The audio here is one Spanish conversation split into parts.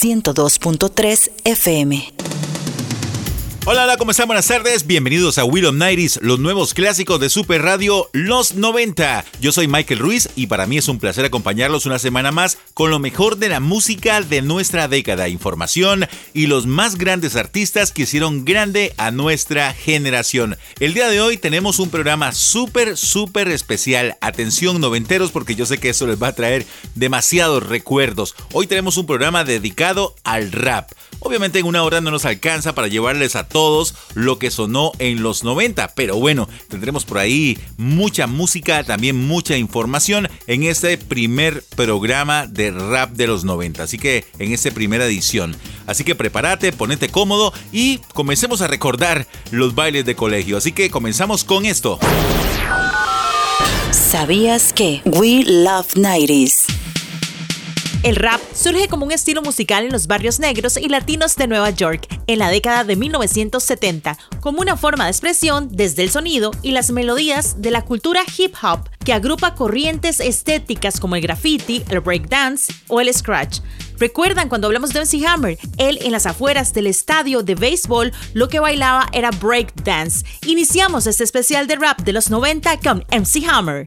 102.3 FM. Hola, hola, ¿cómo están? Buenas tardes. Bienvenidos a Will of los nuevos clásicos de Super Radio Los 90. Yo soy Michael Ruiz y para mí es un placer acompañarlos una semana más con lo mejor de la música de nuestra década, información y los más grandes artistas que hicieron grande a nuestra generación. El día de hoy tenemos un programa súper, súper especial. Atención, noventeros, porque yo sé que eso les va a traer demasiados recuerdos. Hoy tenemos un programa dedicado al rap. Obviamente en una hora no nos alcanza para llevarles a todos lo que sonó en los 90, pero bueno, tendremos por ahí mucha música, también mucha información en este primer programa de rap de los 90, así que en esta primera edición. Así que prepárate, ponete cómodo y comencemos a recordar los bailes de colegio. Así que comenzamos con esto. ¿Sabías que We Love 90s? El rap surge como un estilo musical en los barrios negros y latinos de Nueva York en la década de 1970, como una forma de expresión desde el sonido y las melodías de la cultura hip hop que agrupa corrientes estéticas como el graffiti, el breakdance o el scratch. ¿Recuerdan cuando hablamos de MC Hammer? Él en las afueras del estadio de béisbol lo que bailaba era breakdance. Iniciamos este especial de rap de los 90 con MC Hammer.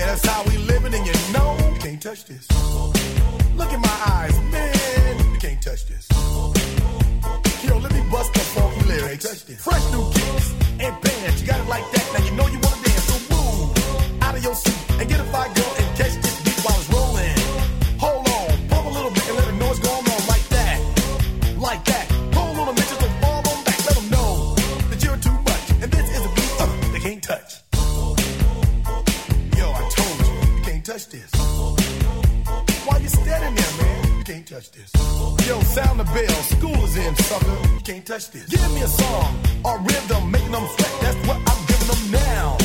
Yeah, that's how we living, and you know you can't touch this. Look in my eyes, man, you can't touch this. Yo, let me bust the funky lyrics. Fresh new kicks and bands, you got it like that. Now you know you wanna can't touch this. Yo, sound the bell, school is in, sucker. Can't touch this. Give me a song or rhythm, making them sweat. That's what I'm giving them now.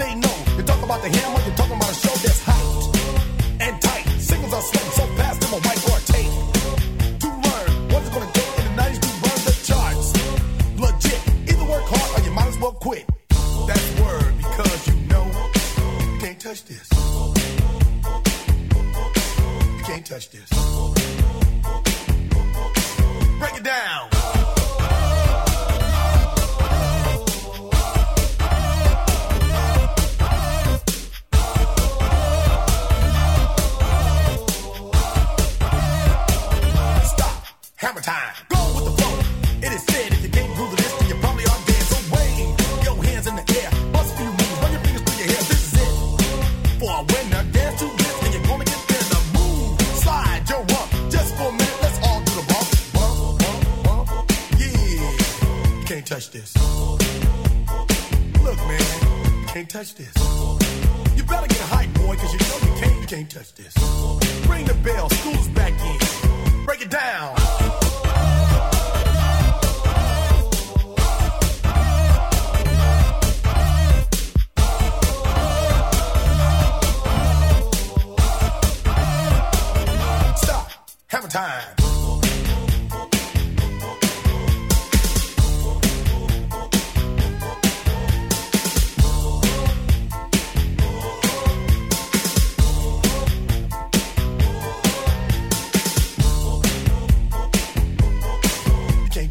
They know. You talk about the hammer, you're talking about a show that's hyped and tight. Singles are sweating so fast, them a white or tape. To learn what's gonna take in the 90s to run the charts. Legit. Either work hard or you might as well quit. That's word because you know can't touch this. Touch this. Break it down.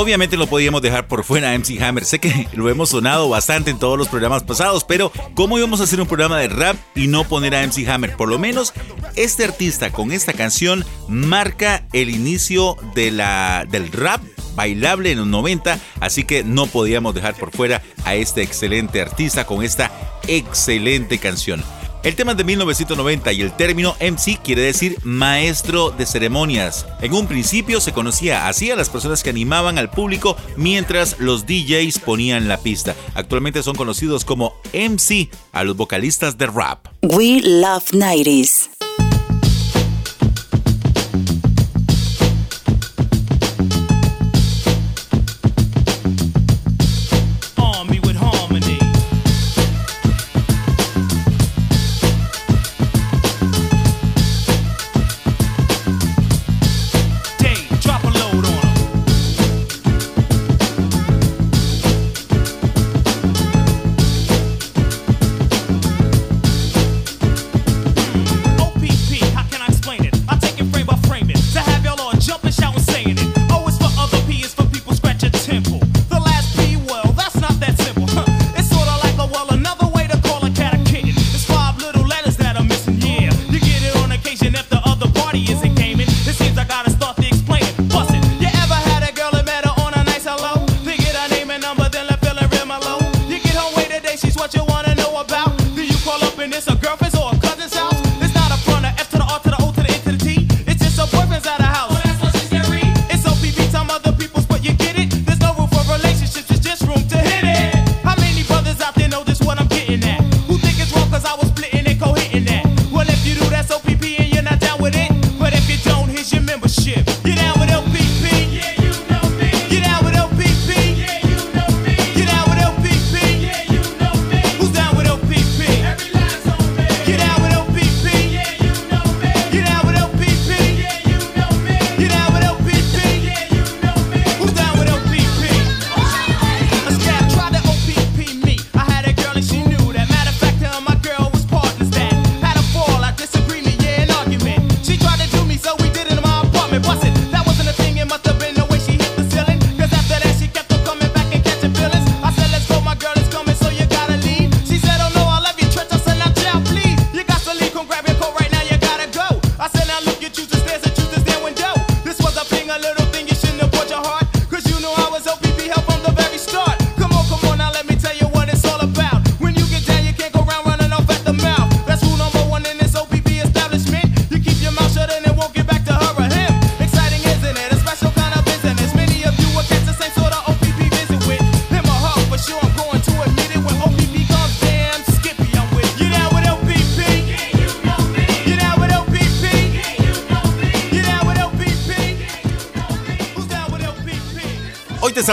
Obviamente no podíamos dejar por fuera a MC Hammer. Sé que lo hemos sonado bastante en todos los programas pasados, pero ¿cómo íbamos a hacer un programa de rap y no poner a MC Hammer? Por lo menos este artista con esta canción marca el inicio de la, del rap bailable en los 90, así que no podíamos dejar por fuera a este excelente artista con esta excelente canción. El tema es de 1990 y el término MC quiere decir maestro de ceremonias. En un principio se conocía así a las personas que animaban al público mientras los DJs ponían la pista. Actualmente son conocidos como MC a los vocalistas de rap. We love 90s.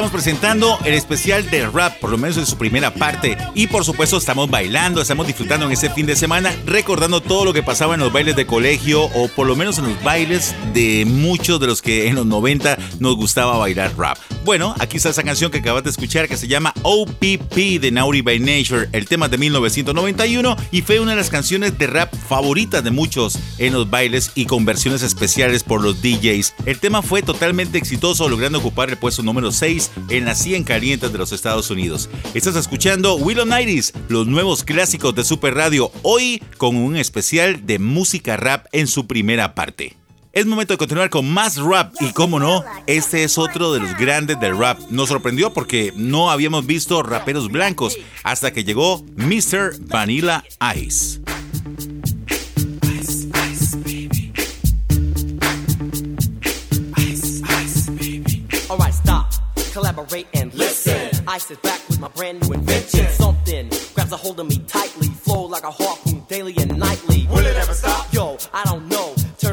Estamos presentando el especial de rap, por lo menos en su primera parte. Y por supuesto estamos bailando, estamos disfrutando en este fin de semana, recordando todo lo que pasaba en los bailes de colegio o por lo menos en los bailes de muchos de los que en los 90 nos gustaba bailar rap. Bueno, aquí está esa canción que acabas de escuchar que se llama OPP de Naughty by Nature. El tema de 1991 y fue una de las canciones de rap favoritas de muchos en los bailes y con versiones especiales por los DJs. El tema fue totalmente exitoso, logrando ocupar el puesto número 6 en las 100 calientes de los Estados Unidos. Estás escuchando Willow Nighties, los nuevos clásicos de Super Radio, hoy con un especial de música rap en su primera parte. Es momento de continuar con más rap y como no, este es otro de los grandes del rap. Nos sorprendió porque no habíamos visto raperos blancos hasta que llegó Mr. Vanilla Ice. Alright, stop, collaborate and listen. I sit back with my brand new invention. Something grabs a hold of me tightly, flow like a harpoon daily and nightly. Will it ever stop? Yo, I don't know.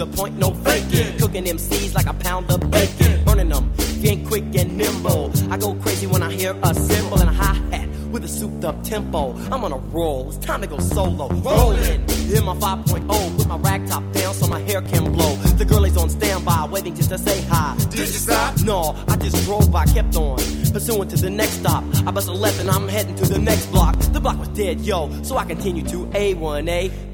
The point, to the point, no faking. Cooking MCs like a pound of bacon. Burning them, if you ain't quick and nimble. I go crazy when I hear a cymbal and a hi hat with a souped up tempo. I'm on a roll, it's time to go solo. Rolling, in my 5.0, put my rag top down so my hair can blow. The girl is on standby, waiting just to say hi. Did you stop? No, I just drove by, kept on. Pursuing to the next stop. I bust a left and I'm heading to the next block. The block was dead, yo, so I continue to A1A.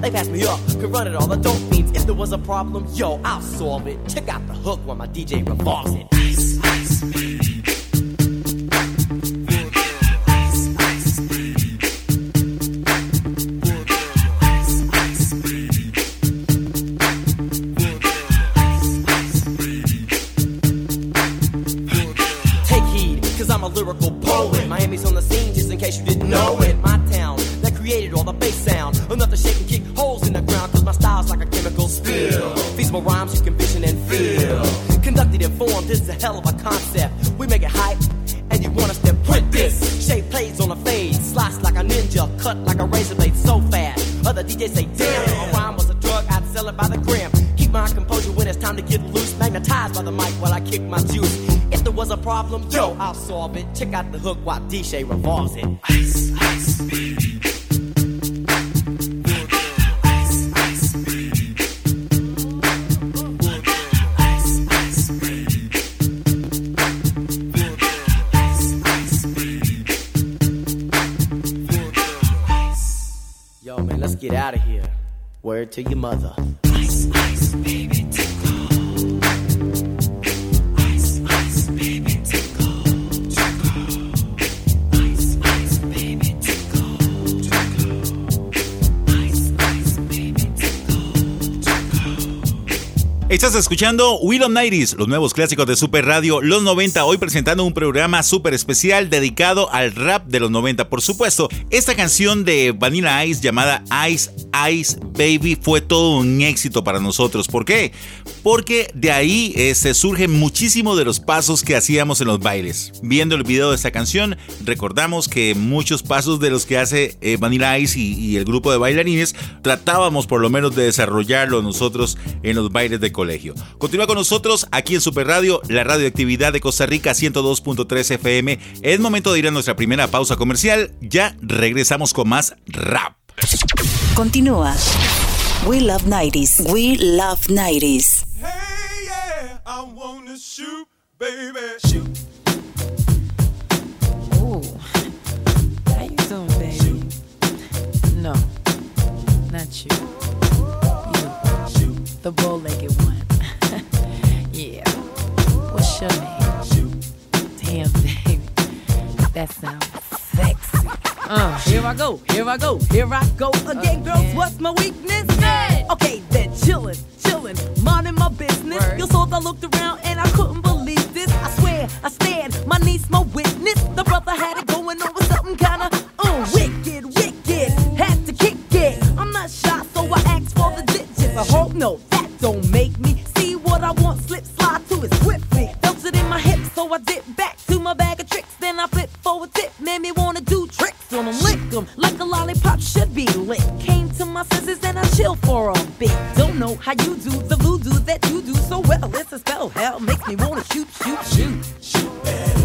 They pass me up, could run it all, the dope fiends. If there was a problem, yo, I'll solve it. Check out the hook while my DJ revolves it. Ice, ice. This is a hell of a concept. We make it hype, and you want us to print this. Shape plays on a fade, slice like a ninja, cut like a razor blade so fast. Other DJs say, damn, a rhyme was a drug, I'd sell it by the gram. Keep my composure when it's time to get loose. Magnetized by the mic while I kick my juice. If there was a problem, yo, I'll solve it. Check out the hook while DJ revolves it. Ice, ice. To your mother. Ice, Estás escuchando Will of Nighties, los nuevos clásicos de Super Radio Los 90, hoy presentando un programa súper especial dedicado al rap de los 90. Por supuesto, esta canción de Vanilla Ice llamada Ice Ice Baby fue todo un éxito para nosotros. ¿Por qué? Porque de ahí se surgen muchísimo de los pasos que hacíamos en los bailes. Viendo el video de esta canción, recordamos que muchos pasos de los que hace eh, Vanilla Ice y, y el grupo de bailarines tratábamos por lo menos de desarrollarlo nosotros en los bailes de colegio. Continúa con nosotros aquí en Super Radio, la radioactividad de Costa Rica 102.3 FM. Es momento de ir a nuestra primera pausa comercial. Ya regresamos con más rap. Continúa. We love 90s. We love 90s. Hey, yeah, I wanna shoot, baby. Shoot. Ooh. How you doing, baby? No, not you. You, the bow-legged one. Your name? Damn, baby, that sounds sexy. Uh, here I go, here I go, here I go again, girls. Again. What's my weakness? None. Okay, then chillin', chillin', minding my business. Word. You saw I looked around and I couldn't believe this. I swear, I stared, my niece, my witness. The brother had it going on with something kinda uh, wicked, wicked. Had to kick it. I'm not shy, so I asked for the digits. I hope no, that don't make me So I dip back to my bag of tricks. Then I flip for a tip. Made me wanna do tricks on them. Lick them like a lollipop should be lick. Came to my senses and I chill for a bit. Don't know how you do the voodoo that you do so well. It's a spell. Hell makes me wanna shoot, shoot, shoot. Shoot, baby.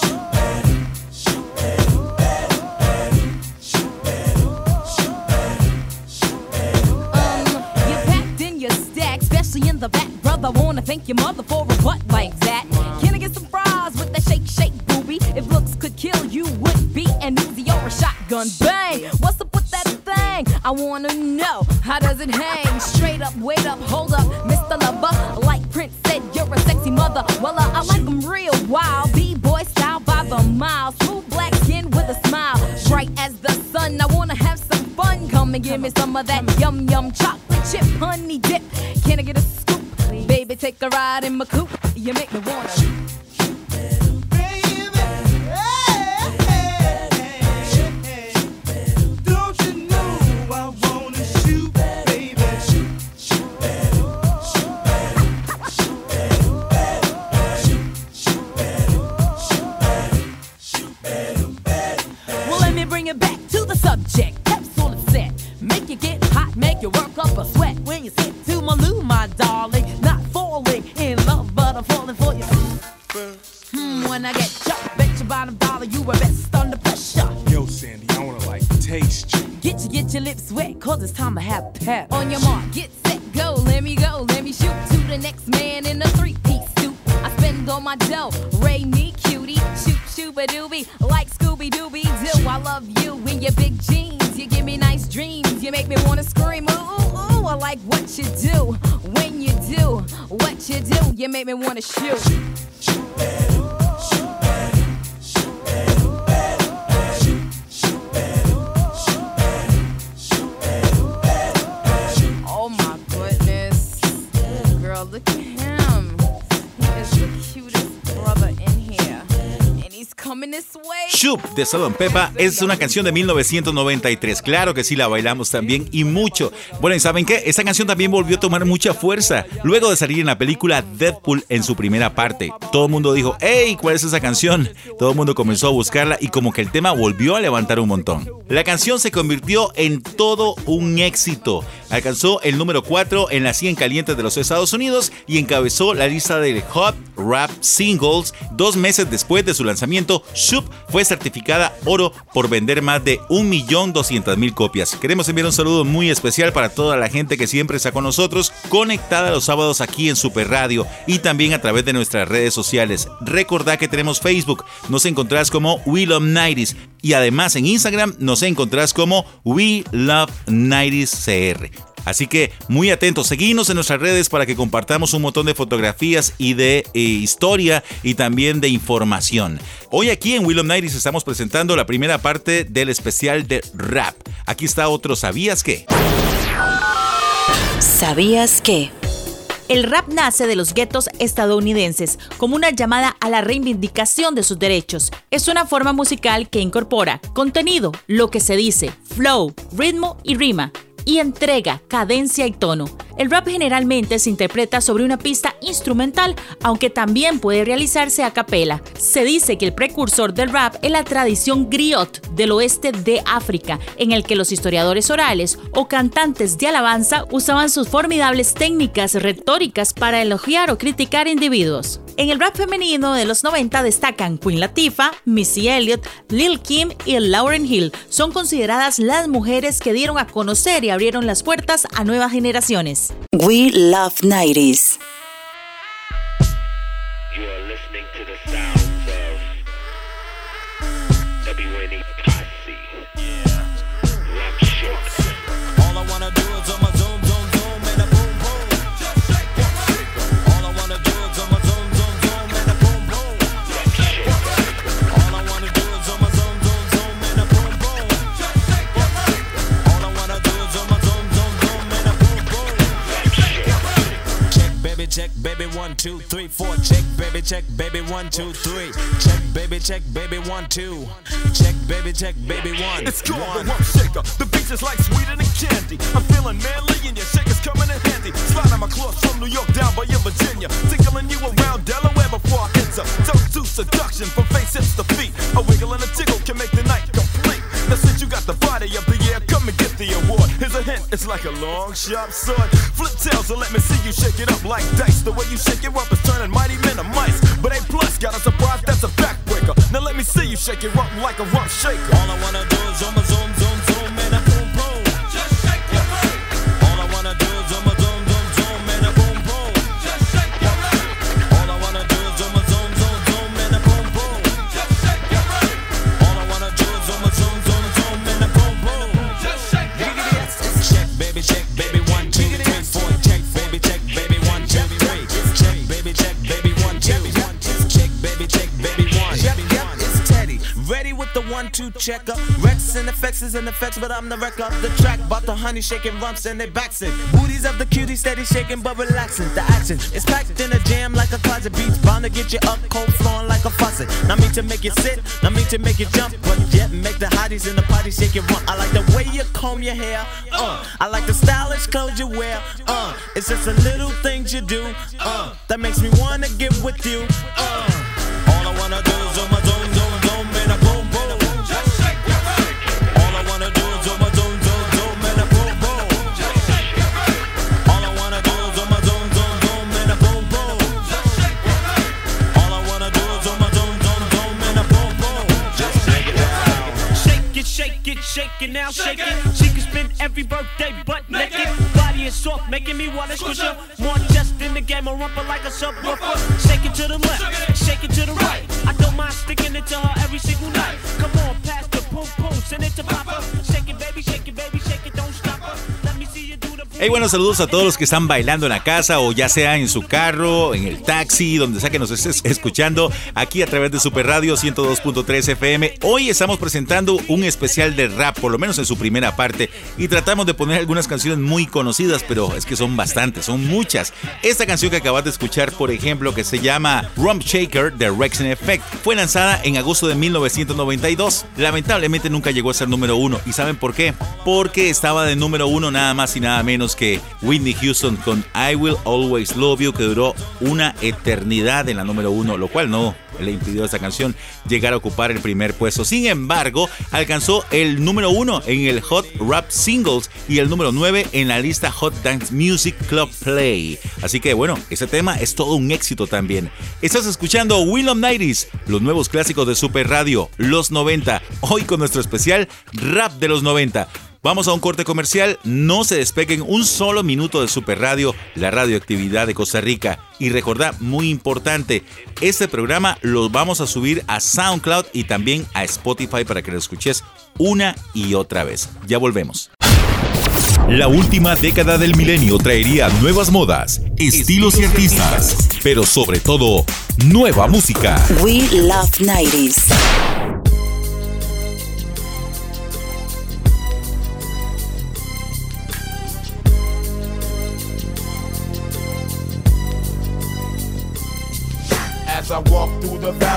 Shoot, baby. Shoot, baby. the back, brother. Wanna thank your mother for a butt Bang! What's up with that thing? I wanna know how does it hang? Straight up, wait up, hold up, Mr. Lover. Like Prince said, you're a sexy mother. Well, uh, I like 'em real wild. B-boy style by the mile. Smooth black skin with a smile. Bright as the sun. I wanna have some fun. Come and give me some of that yum yum chocolate chip honey dip. Can I get a scoop? Baby, take a ride in my coupe. You make me wanna. De and Peppa es una canción de 1993. Claro que sí, la bailamos también y mucho. Bueno, ¿y saben qué? Esta canción también volvió a tomar mucha fuerza luego de salir en la película Deadpool en su primera parte. Todo el mundo dijo, hey, ¿cuál es esa canción? Todo el mundo comenzó a buscarla y como que el tema volvió a levantar un montón. La canción se convirtió en todo un éxito. Alcanzó el número 4 en las 100 calientes de los Estados Unidos y encabezó la lista de Hot Rap Singles. Dos meses después de su lanzamiento, Shoop fue certificada oro por vender más de 1.200.000 copias. Queremos enviar un saludo muy especial para toda la gente que siempre está con nosotros, conectada los sábados aquí en Super Radio y también a través de nuestras redes sociales. Recordá que tenemos Facebook, nos encontrás como We Love 90s y además en Instagram nos encontrás como We Love 90s CR. Así que muy atentos, seguinos en nuestras redes para que compartamos un montón de fotografías y de eh, historia y también de información. Hoy aquí en Willow Nighties estamos presentando la primera parte del especial de rap. Aquí está otro ¿Sabías qué? ¿Sabías que? El rap nace de los guetos estadounidenses como una llamada a la reivindicación de sus derechos. Es una forma musical que incorpora contenido, lo que se dice, flow, ritmo y rima y entrega cadencia y tono. El rap generalmente se interpreta sobre una pista instrumental, aunque también puede realizarse a capela. Se dice que el precursor del rap es la tradición griot del oeste de África, en el que los historiadores orales o cantantes de alabanza usaban sus formidables técnicas retóricas para elogiar o criticar individuos. En el rap femenino de los 90 destacan Queen Latifah, Missy Elliott, Lil Kim y Lauryn Hill. Son consideradas las mujeres que dieron a conocer y abrieron las puertas a nuevas generaciones. We Love 90s. Check, baby, one, two, three, four. Check, baby, check, baby, one, two, three. Check, baby, check, baby, one, two. Check, baby, check, baby, one. It's called one. the Rump Shaker. The beats is like sweeter than candy. I'm feeling manly and your shaker's coming in handy. Sliding my clothes from New York down by your Virginia. Tickling you around Delaware before I enter. Toast to seduction from face hips to feet. A wiggle and a tickle can make the it's like a long, sharp sword. Flip tails and let me see you shake it up like dice. The way you shake it up is turning mighty men to mice. But A plus got a surprise that's a backbreaker. Now let me see you shake it up like a rump shaker. All I wanna do is zoom, zoom, zoom, one, two checker. Rex and effects is in effects, but I'm the wreck of the track. About the honey shaking rumps and they backs it. Booties of the cutie steady shaking but relaxing. The action is packed in a jam like a closet beats, bound to get you up cold flowing like a faucet. Not mean to make you sit, not mean to make you jump, but yet make the hotties in the party shake it rump. I like the way you comb your hair, uh. I like the stylish clothes you wear, uh. It's just the little things you do, uh. That makes me wanna get with you, uh. All I wanna do is on my Shake it, shake it, now, shake it. She can spend every birthday butt naked. Body is soft, making me wanna squish her. More just in the game, a rumper like a subwoofer. Shake it to the left, shake it to the right. I don't mind sticking it to her every single night. Come on, pass the poom poom, send it to Papa. Shake it, baby, shake it, baby, shake it, don't stop her. Hey, buenos saludos a todos los que están bailando en la casa o ya sea en su carro, en el taxi, donde sea que nos estés escuchando, aquí a través de Super Radio 102.3 FM. Hoy estamos presentando un especial de rap, por lo menos en su primera parte, y tratamos de poner algunas canciones muy conocidas, pero es que son bastantes, son muchas. Esta canción que acabas de escuchar, por ejemplo, que se llama Rump Shaker de Rex Effect, fue lanzada en agosto de 1992. Lamentablemente nunca llegó a ser número uno. ¿Y saben por qué? Porque estaba de número uno nada más y nada menos que Whitney Houston con I Will Always Love You, que duró una eternidad en la número uno, lo cual no le impidió a esta canción llegar a ocupar el primer puesto. Sin embargo, alcanzó el número uno en el Hot Rap Singles y el número 9 en la lista Hot Dance Music Club Play. Así que bueno, ese tema es todo un éxito también. Estás escuchando Will of Nighties, los nuevos clásicos de Super Radio, los 90, hoy con nuestro especial Rap de los 90. Vamos a un corte comercial, no se despeguen un solo minuto de Super Radio, la radioactividad de Costa Rica. Y recordad, muy importante, este programa lo vamos a subir a SoundCloud y también a Spotify para que lo escuches una y otra vez. Ya volvemos. La última década del milenio traería nuevas modas, estilos y artistas, pero sobre todo, nueva música. We love 90s.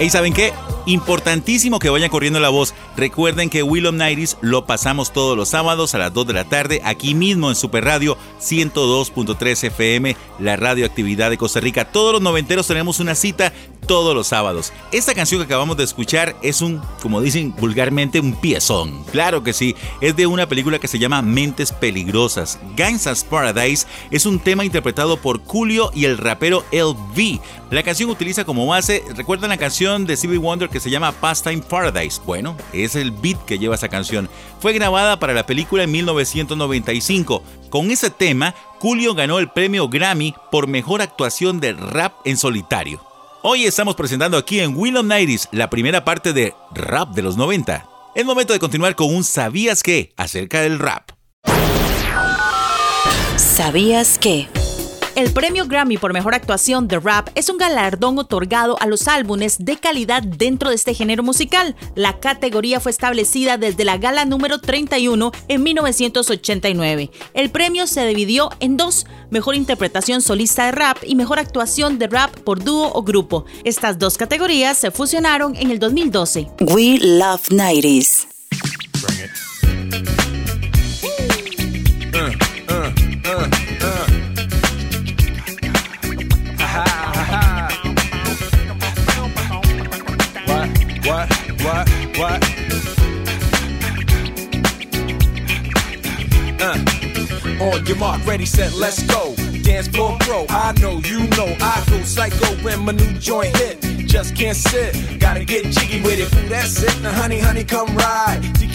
¿Y saben qué? Importantísimo que vayan corriendo la voz. Recuerden que Will of Nighties lo pasamos todos los sábados a las 2 de la tarde aquí mismo en Super Radio 102.3 FM, la radioactividad de Costa Rica. Todos los noventeros tenemos una cita todos los sábados. Esta canción que acabamos de escuchar es un, como dicen vulgarmente, un piezón. Claro que sí, es de una película que se llama Mentes Peligrosas. Gangsta's Paradise es un tema interpretado por Julio y el rapero LV. La canción utiliza como base, ¿recuerdan la canción de Stevie Wonder que se llama Pastime Paradise? Bueno, es el beat que lleva esa canción. Fue grabada para la película en 1995. Con ese tema, Julio ganó el premio Grammy por mejor actuación de rap en solitario. Hoy estamos presentando aquí en Will of la primera parte de Rap de los 90. Es momento de continuar con un ¿Sabías qué? acerca del rap. ¿Sabías que? El premio Grammy por mejor actuación de rap es un galardón otorgado a los álbumes de calidad dentro de este género musical. La categoría fue establecida desde la gala número 31 en 1989. El premio se dividió en dos, mejor interpretación solista de rap y mejor actuación de rap por dúo o grupo. Estas dos categorías se fusionaron en el 2012. We love 90s. On your mark, ready, set, let's go. Dance floor pro, I know, you know, I go psycho when my new joint hit. Just can't sit, gotta get jiggy with it. That's it. Now, honey, honey, come ride.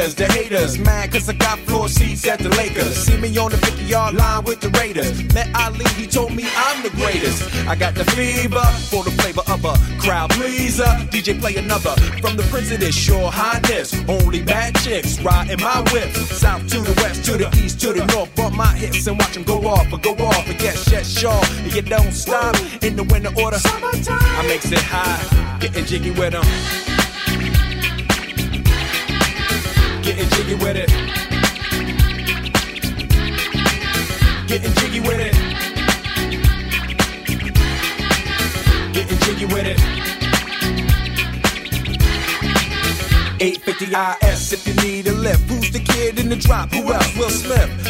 haters, the haters. Mad cause I got floor seats at the Lakers. See me on the 50 yard line with the Raiders. Met Ali, he told me I'm the greatest. I got the fever for the flavor of a crowd pleaser. DJ play another from the Prince of this sure highness. Only bad chicks riding my whip. South to the west, to the east, to the north. Bump my hips and watch them go off, or go off, and get shit sure. And you don't stop in the winter order. I makes it high, getting jiggy with them. Getting jiggy with it. Getting jiggy with it. Getting jiggy with it. 850 IS if you need a lift. Who's the kid in the drop? Who else? Will Smith.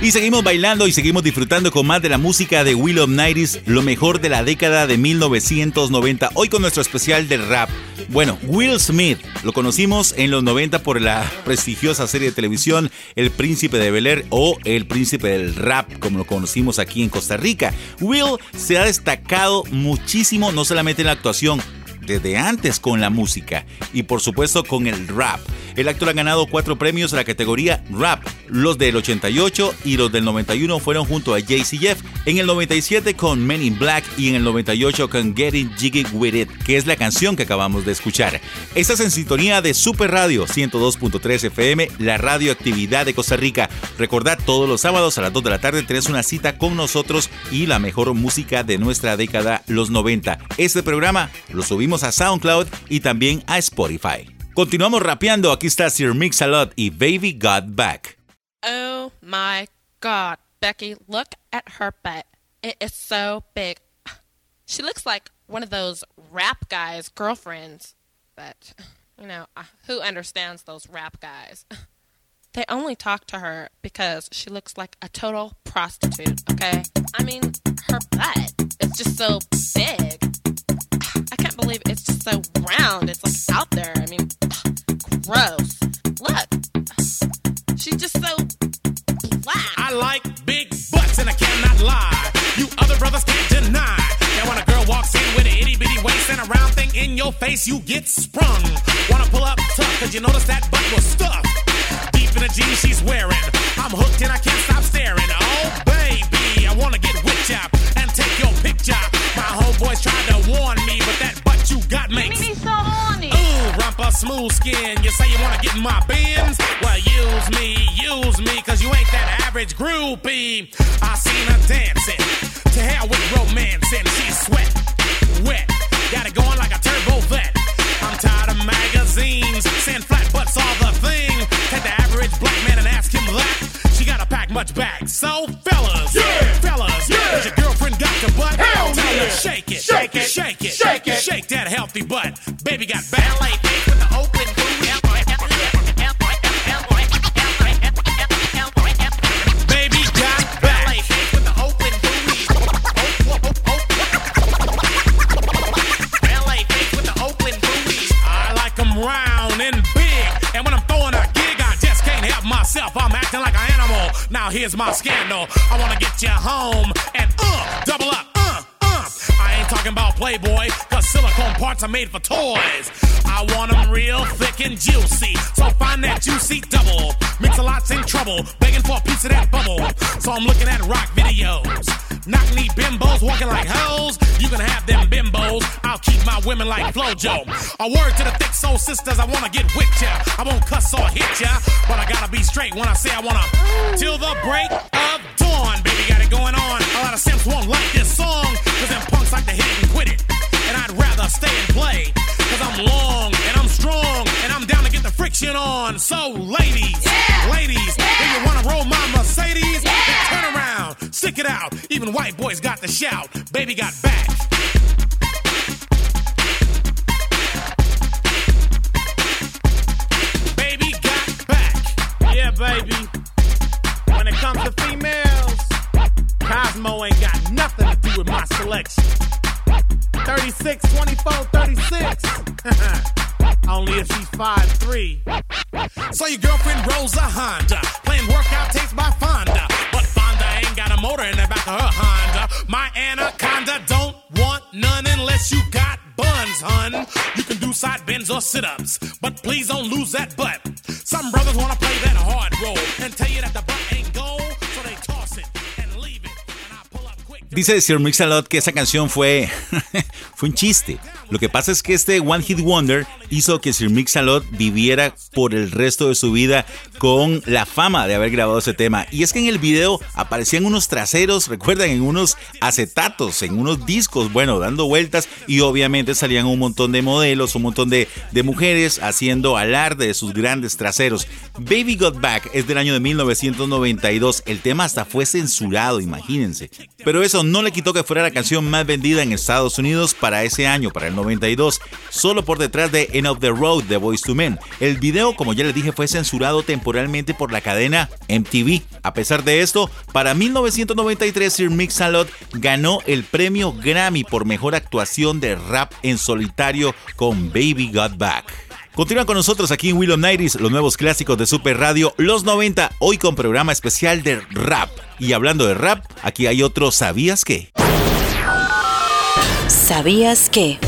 Y seguimos bailando y seguimos disfrutando con más de la música de Will of Nighties, lo mejor de la década de 1990. Hoy con nuestro especial del rap. Bueno, Will Smith lo conocimos en los 90 por la prestigiosa serie de televisión El Príncipe de Bel Air o El Príncipe del Rap, como lo conocimos aquí en Costa Rica. Will se ha destacado muchísimo, no solamente en la actuación, desde antes con la música y por supuesto con el rap. El actor ha ganado cuatro premios en la categoría rap. Los del 88 y los del 91 fueron junto a Jay-Z Jeff. En el 97 con Men in Black y en el 98 con Getting Jiggy With It, que es la canción que acabamos de escuchar. Estás en sintonía de Super Radio 102.3 FM, la radioactividad de Costa Rica. Recordad, todos los sábados a las 2 de la tarde tenés una cita con nosotros y la mejor música de nuestra década, los 90. Este programa lo subimos a SoundCloud y también a Spotify. Continuamos rapeando. Aquí está Sir Mix-a-Lot y Baby Got Back. Oh my god, Becky, look at her butt. It is so big. She looks like one of those rap guys' girlfriends. But, you know, uh, who understands those rap guys? They only talk to her because she looks like a total prostitute, okay? I mean, her butt is just so big. Believe it's just so round. It's like out there. I mean, gross. Look, she's just so black. I like big butts and I cannot lie. You other brothers can't deny. That when a girl walks in with an itty bitty waist and a round thing in your face, you get sprung. Wanna pull up tough, cause you notice that butt was stuffed. Deep in the jeans she's wearing. I'm hooked and I can't stop staring. Oh, baby, I wanna get with ya and take your picture. My homeboys tried to warn me, but that smooth skin. You say you wanna get in my bins? Well, use me, use me, cause you ain't that average groupie. I seen her dancing. To hell with romancing. She's sweat, wet. Got it going like a turbo vet. I'm tired of magazines. Saying flat butts all the thing. Take the average black man and ask him that. She gotta pack much back. So, fellas, yeah. fellas, yeah. your girlfriend got your butt? Her yeah. shake it, Shake it. shake it, Shake it. shake that healthy butt. Baby got back. LA bitch with the open Baby got back. LA with the open LA bitch with the open booty. I like 'em round and big. And when I'm throwing a gig, I just can't help myself. I'm acting like an animal. Now here's my scandal. I wanna get you home and uh, double up, talking about Playboy, cause silicone parts are made for toys. I want 'em real thick and juicy. So find that juicy double. Mix a lot's in trouble, begging for a piece of that bubble. So I'm looking at rock videos. Knock knee bimbos walking like hoes. You can have them bimbos. I'll keep my women like Flojo. A word to the thick soul sisters, I wanna get with ya. I won't cuss or hit ya, but I gotta be straight when I say I wanna. Till the break of dawn, baby, got it going on. A lot of simps won't like this song, cause them like to hit it and quit it. And I'd rather stay and play, cause I'm long and I'm strong, and I'm down to get the friction on. So, ladies, ladies, if you wanna roll my Mercedes, then turn around, stick it out. Even white boys got the shout. Baby got back. Baby got back. Yeah, baby. When it comes to females, Cosmo ain't got nothing with my selection. 36, 24, 36. Only if she's 5'3. So your girlfriend rolls a Honda, playing workout tapes by Fonda. But Fonda ain't got a motor in the back of her Honda. My anaconda don't want none unless you got buns, hun. You can do side bends or sit ups, but please don't lose that butt. Some brothers wanna play that hard role and tell you that the butt ain't gold, so they toss Dice Sir Mix-a-Lot que esa canción fue, fue un chiste. Lo que pasa es que este One Hit Wonder hizo que Sir Mix-a-Lot viviera por el resto de su vida con la fama de haber grabado ese tema. Y es que en el video aparecían unos traseros, recuerdan, en unos acetatos, en unos discos, bueno, dando vueltas y obviamente salían un montón de modelos, un montón de, de mujeres haciendo alarde de sus grandes traseros. Baby Got Back es del año de 1992. El tema hasta fue censurado, imagínense. Pero eso no le quitó que fuera la canción más vendida en Estados Unidos para ese año, para el 92, solo por detrás de End of the Road de Boys to Men. El video, como ya les dije, fue censurado temporalmente por la cadena MTV. A pesar de esto, para 1993 Sir Mix-a-Lot ganó el premio Grammy por mejor actuación de rap en solitario con Baby Got Back. Continúan con nosotros aquí en Willow Nighties, los nuevos clásicos de Super Radio, los 90, hoy con programa especial de rap. Y hablando de rap, aquí hay otro ¿Sabías qué? ¿Sabías que?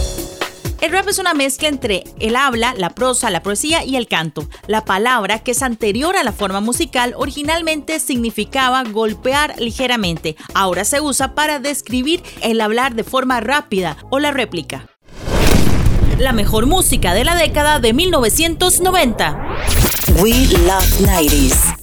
El rap es una mezcla entre el habla, la prosa, la poesía y el canto. La palabra, que es anterior a la forma musical, originalmente significaba golpear ligeramente. Ahora se usa para describir el hablar de forma rápida o la réplica. La mejor música de la década de 1990. We Love 90s.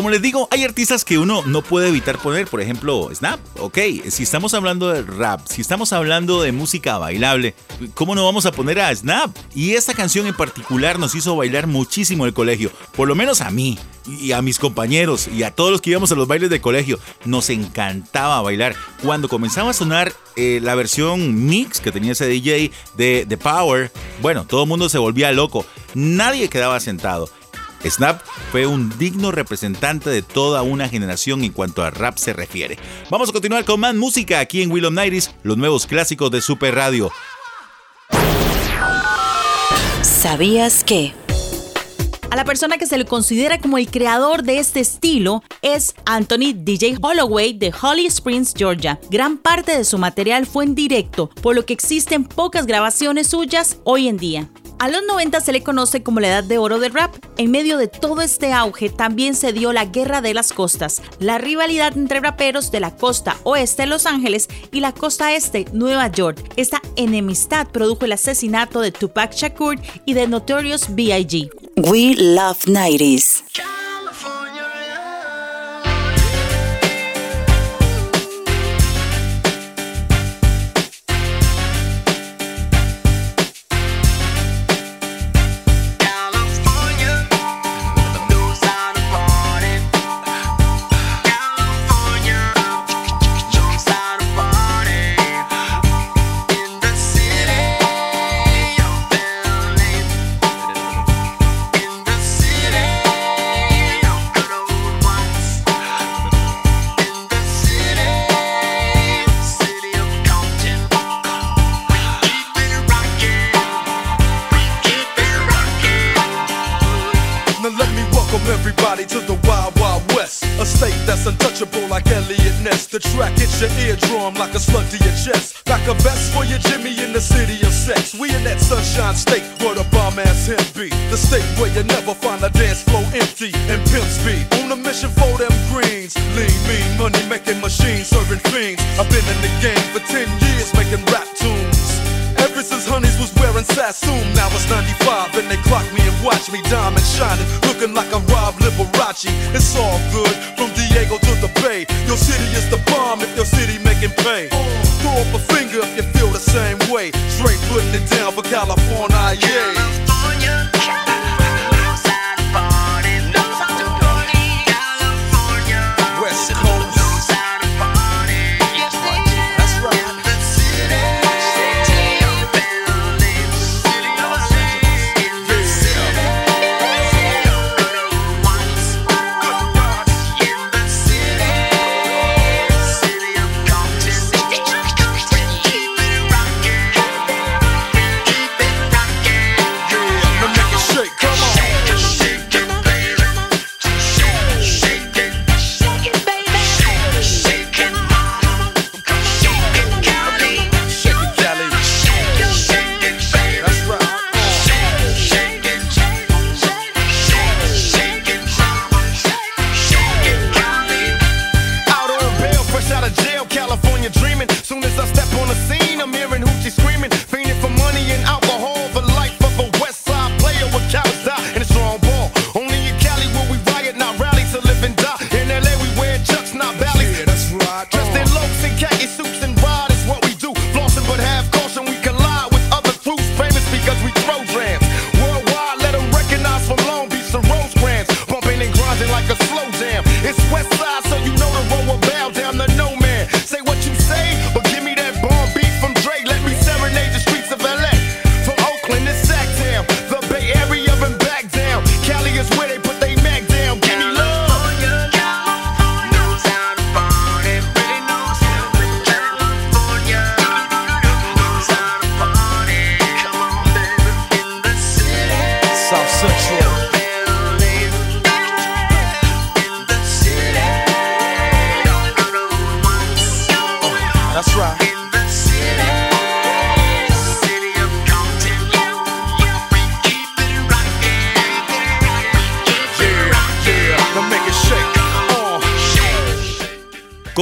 Como les digo, hay artistas que uno no puede evitar poner, por ejemplo, Snap. Ok, si estamos hablando de rap, si estamos hablando de música bailable, ¿cómo no vamos a poner a Snap? Y esta canción en particular nos hizo bailar muchísimo el colegio, por lo menos a mí y a mis compañeros y a todos los que íbamos a los bailes de colegio. Nos encantaba bailar. Cuando comenzaba a sonar eh, la versión mix que tenía ese DJ de The Power, bueno, todo el mundo se volvía loco. Nadie quedaba sentado. Snap fue un digno representante de toda una generación en cuanto a rap se refiere. Vamos a continuar con más música aquí en Willow Nighties, los nuevos clásicos de Super Radio. ¿Sabías que? A la persona que se le considera como el creador de este estilo es Anthony DJ Holloway de Holly Springs, Georgia. Gran parte de su material fue en directo, por lo que existen pocas grabaciones suyas hoy en día. A los 90 se le conoce como la edad de oro del rap. En medio de todo este auge también se dio la guerra de las costas, la rivalidad entre raperos de la costa oeste de Los Ángeles y la costa este Nueva York. Esta enemistad produjo el asesinato de Tupac Shakur y de Notorious B.I.G. We Love 90s.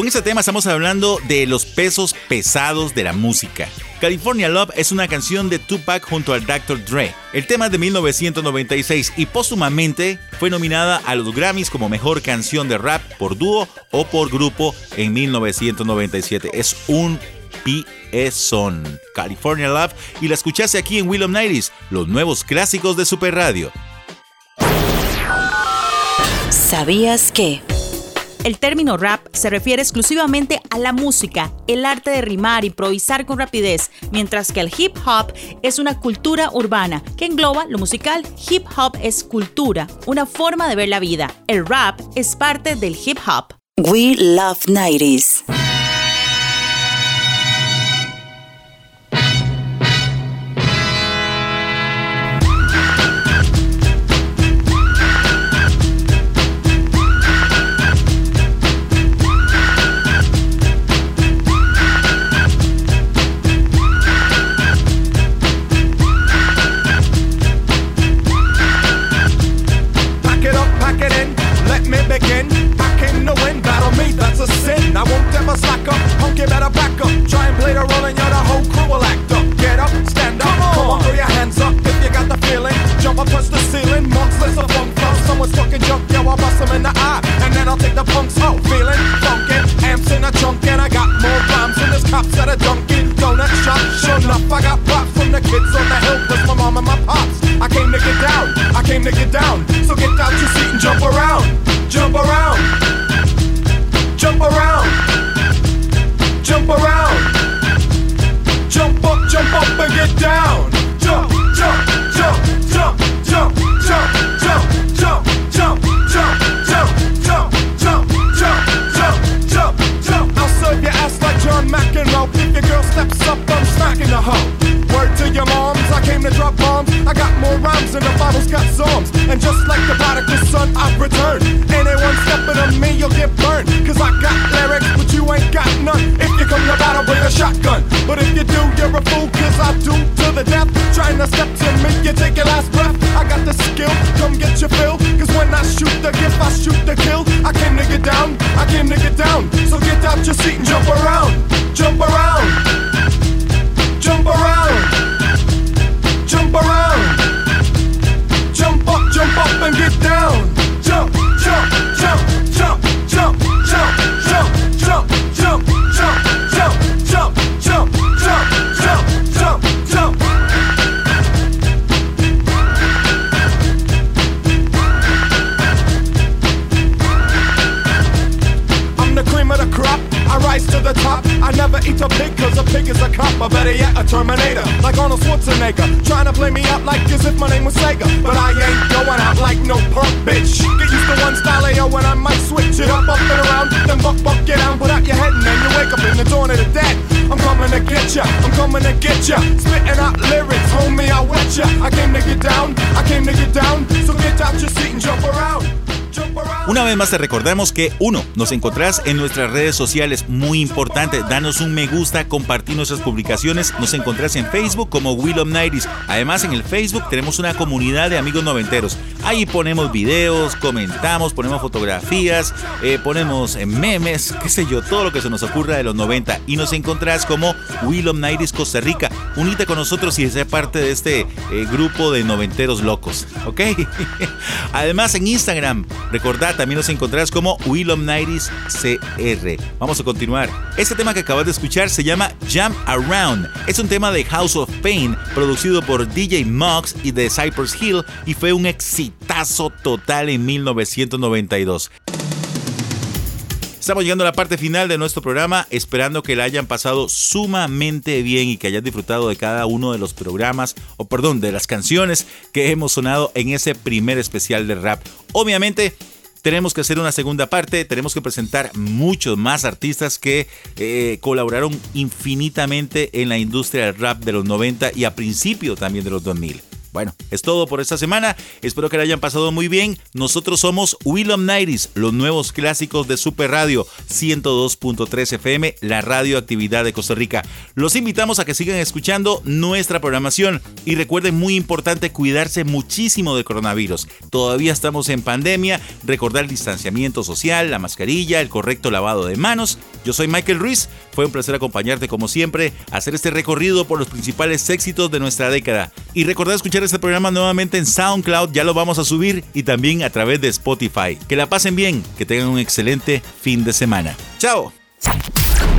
En este tema estamos hablando de los pesos pesados de la música. California Love es una canción de Tupac junto al Dr. Dre. El tema es de 1996 y póstumamente fue nominada a los Grammys como mejor canción de rap por dúo o por grupo en 1997. Es un piezón. California Love y la escuchaste aquí en Willow Nighties, los nuevos clásicos de Super Radio. ¿Sabías que? El término rap se refiere exclusivamente a la música, el arte de rimar, improvisar con rapidez, mientras que el hip hop es una cultura urbana que engloba lo musical. Hip hop es cultura, una forma de ver la vida. El rap es parte del hip hop. We love 90s. Una vez más te recordamos que uno, nos encontrás en nuestras redes sociales, muy importante, danos un me gusta, compartir nuestras publicaciones, nos encontrás en Facebook como Will of. Además en el Facebook tenemos una comunidad de amigos noventeros. Ahí ponemos videos, comentamos, ponemos fotografías, eh, ponemos eh, memes, qué sé yo, todo lo que se nos ocurra de los 90 y nos encontrás como Will of Nighties Costa Rica. Unite con nosotros y sé parte de este eh, grupo de noventeros locos, ¿ok? Además en Instagram, recordad, también nos encontrarás como Willom Nighties CR. Vamos a continuar. Este tema que acabas de escuchar se llama Jump Around. Es un tema de House of Pain, producido por DJ Mox y de Cypress Hill, y fue un total en 1992. Estamos llegando a la parte final de nuestro programa, esperando que la hayan pasado sumamente bien y que hayan disfrutado de cada uno de los programas, o perdón, de las canciones que hemos sonado en ese primer especial de rap. Obviamente, tenemos que hacer una segunda parte, tenemos que presentar muchos más artistas que eh, colaboraron infinitamente en la industria del rap de los 90 y a principio también de los 2000. Bueno, es todo por esta semana. Espero que la hayan pasado muy bien. Nosotros somos Willom Nighties, los nuevos clásicos de Super Radio 102.3 FM, la radioactividad de Costa Rica. Los invitamos a que sigan escuchando nuestra programación y recuerden muy importante cuidarse muchísimo de coronavirus. Todavía estamos en pandemia, recordar el distanciamiento social, la mascarilla, el correcto lavado de manos. Yo soy Michael Ruiz. Fue un placer acompañarte como siempre, hacer este recorrido por los principales éxitos de nuestra década. Y recordar escuchar este programa nuevamente en SoundCloud, ya lo vamos a subir y también a través de Spotify. Que la pasen bien, que tengan un excelente fin de semana. ¡Chao!